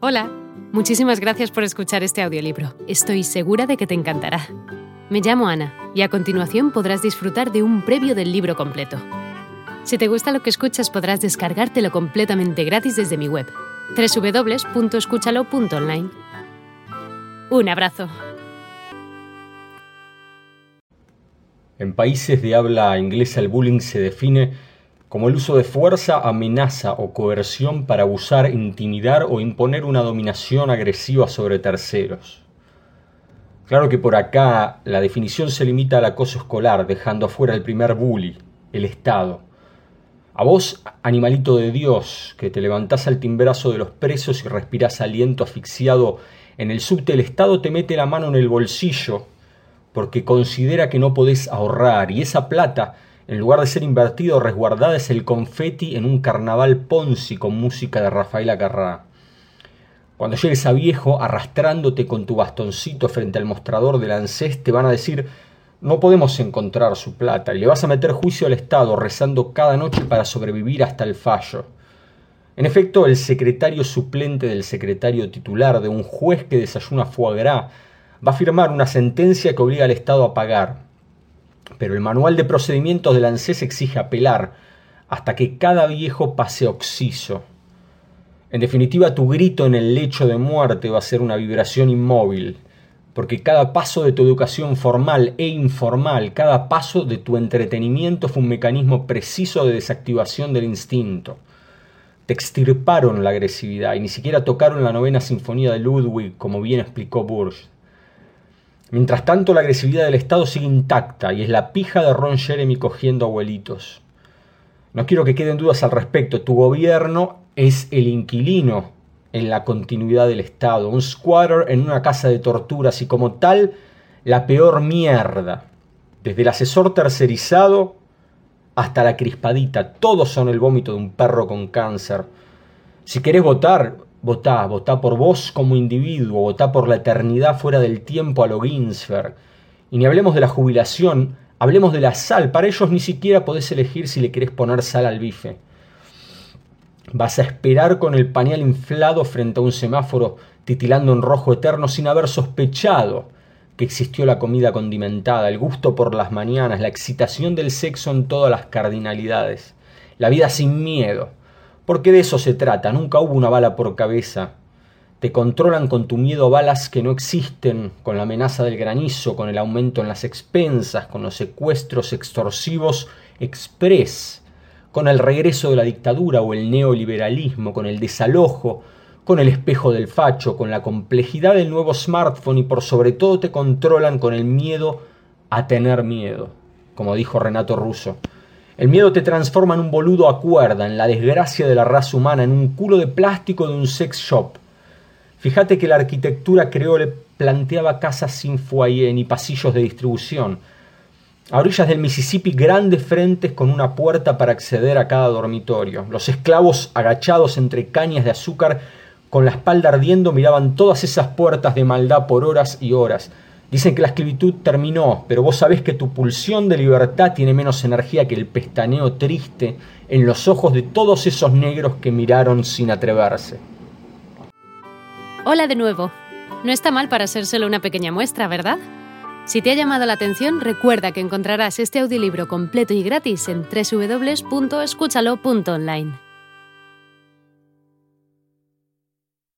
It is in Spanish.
Hola, muchísimas gracias por escuchar este audiolibro. Estoy segura de que te encantará. Me llamo Ana y a continuación podrás disfrutar de un previo del libro completo. Si te gusta lo que escuchas podrás descargártelo completamente gratis desde mi web, www.escúchalo.online. Un abrazo. En países de habla inglesa el bullying se define como el uso de fuerza, amenaza o coerción para abusar, intimidar o imponer una dominación agresiva sobre terceros. Claro que por acá la definición se limita al acoso escolar, dejando afuera el primer bully, el Estado. A vos, animalito de Dios, que te levantás al timbrazo de los presos y respirás aliento asfixiado en el subte, el Estado te mete la mano en el bolsillo porque considera que no podés ahorrar y esa plata en lugar de ser invertido, resguardada es el confeti en un carnaval Ponzi con música de Rafaela Carrá. Cuando llegues a viejo arrastrándote con tu bastoncito frente al mostrador del ANSES, te van a decir no podemos encontrar su plata y le vas a meter juicio al Estado rezando cada noche para sobrevivir hasta el fallo. En efecto, el secretario suplente del secretario titular de un juez que desayuna foie va a firmar una sentencia que obliga al Estado a pagar, pero el manual de procedimientos del ANSES exige apelar hasta que cada viejo pase oxiso. En definitiva, tu grito en el lecho de muerte va a ser una vibración inmóvil, porque cada paso de tu educación formal e informal, cada paso de tu entretenimiento fue un mecanismo preciso de desactivación del instinto. Te extirparon la agresividad y ni siquiera tocaron la novena sinfonía de Ludwig, como bien explicó Burge. Mientras tanto, la agresividad del Estado sigue intacta y es la pija de Ron Jeremy cogiendo abuelitos. No quiero que queden dudas al respecto. Tu gobierno es el inquilino en la continuidad del Estado, un squatter en una casa de torturas y como tal, la peor mierda. Desde el asesor tercerizado hasta la crispadita, todos son el vómito de un perro con cáncer. Si querés votar, Votá, votá por vos como individuo, votá por la eternidad fuera del tiempo a lo Ginsberg. Y ni hablemos de la jubilación, hablemos de la sal. Para ellos ni siquiera podés elegir si le querés poner sal al bife. Vas a esperar con el pañal inflado frente a un semáforo titilando en rojo eterno sin haber sospechado que existió la comida condimentada, el gusto por las mañanas, la excitación del sexo en todas las cardinalidades, la vida sin miedo, porque de eso se trata, nunca hubo una bala por cabeza. Te controlan con tu miedo balas que no existen, con la amenaza del granizo, con el aumento en las expensas, con los secuestros extorsivos express, con el regreso de la dictadura o el neoliberalismo, con el desalojo, con el espejo del facho, con la complejidad del nuevo smartphone y por sobre todo te controlan con el miedo a tener miedo, como dijo Renato Russo. El miedo te transforma en un boludo a cuerda, en la desgracia de la raza humana, en un culo de plástico de un sex shop. Fíjate que la arquitectura creole planteaba casas sin foyer ni pasillos de distribución. A orillas del Mississippi grandes frentes con una puerta para acceder a cada dormitorio. Los esclavos agachados entre cañas de azúcar con la espalda ardiendo miraban todas esas puertas de maldad por horas y horas. Dicen que la esclavitud terminó, pero vos sabés que tu pulsión de libertad tiene menos energía que el pestaneo triste en los ojos de todos esos negros que miraron sin atreverse. Hola de nuevo. No está mal para ser solo una pequeña muestra, ¿verdad? Si te ha llamado la atención, recuerda que encontrarás este audiolibro completo y gratis en www.escúchalo.online.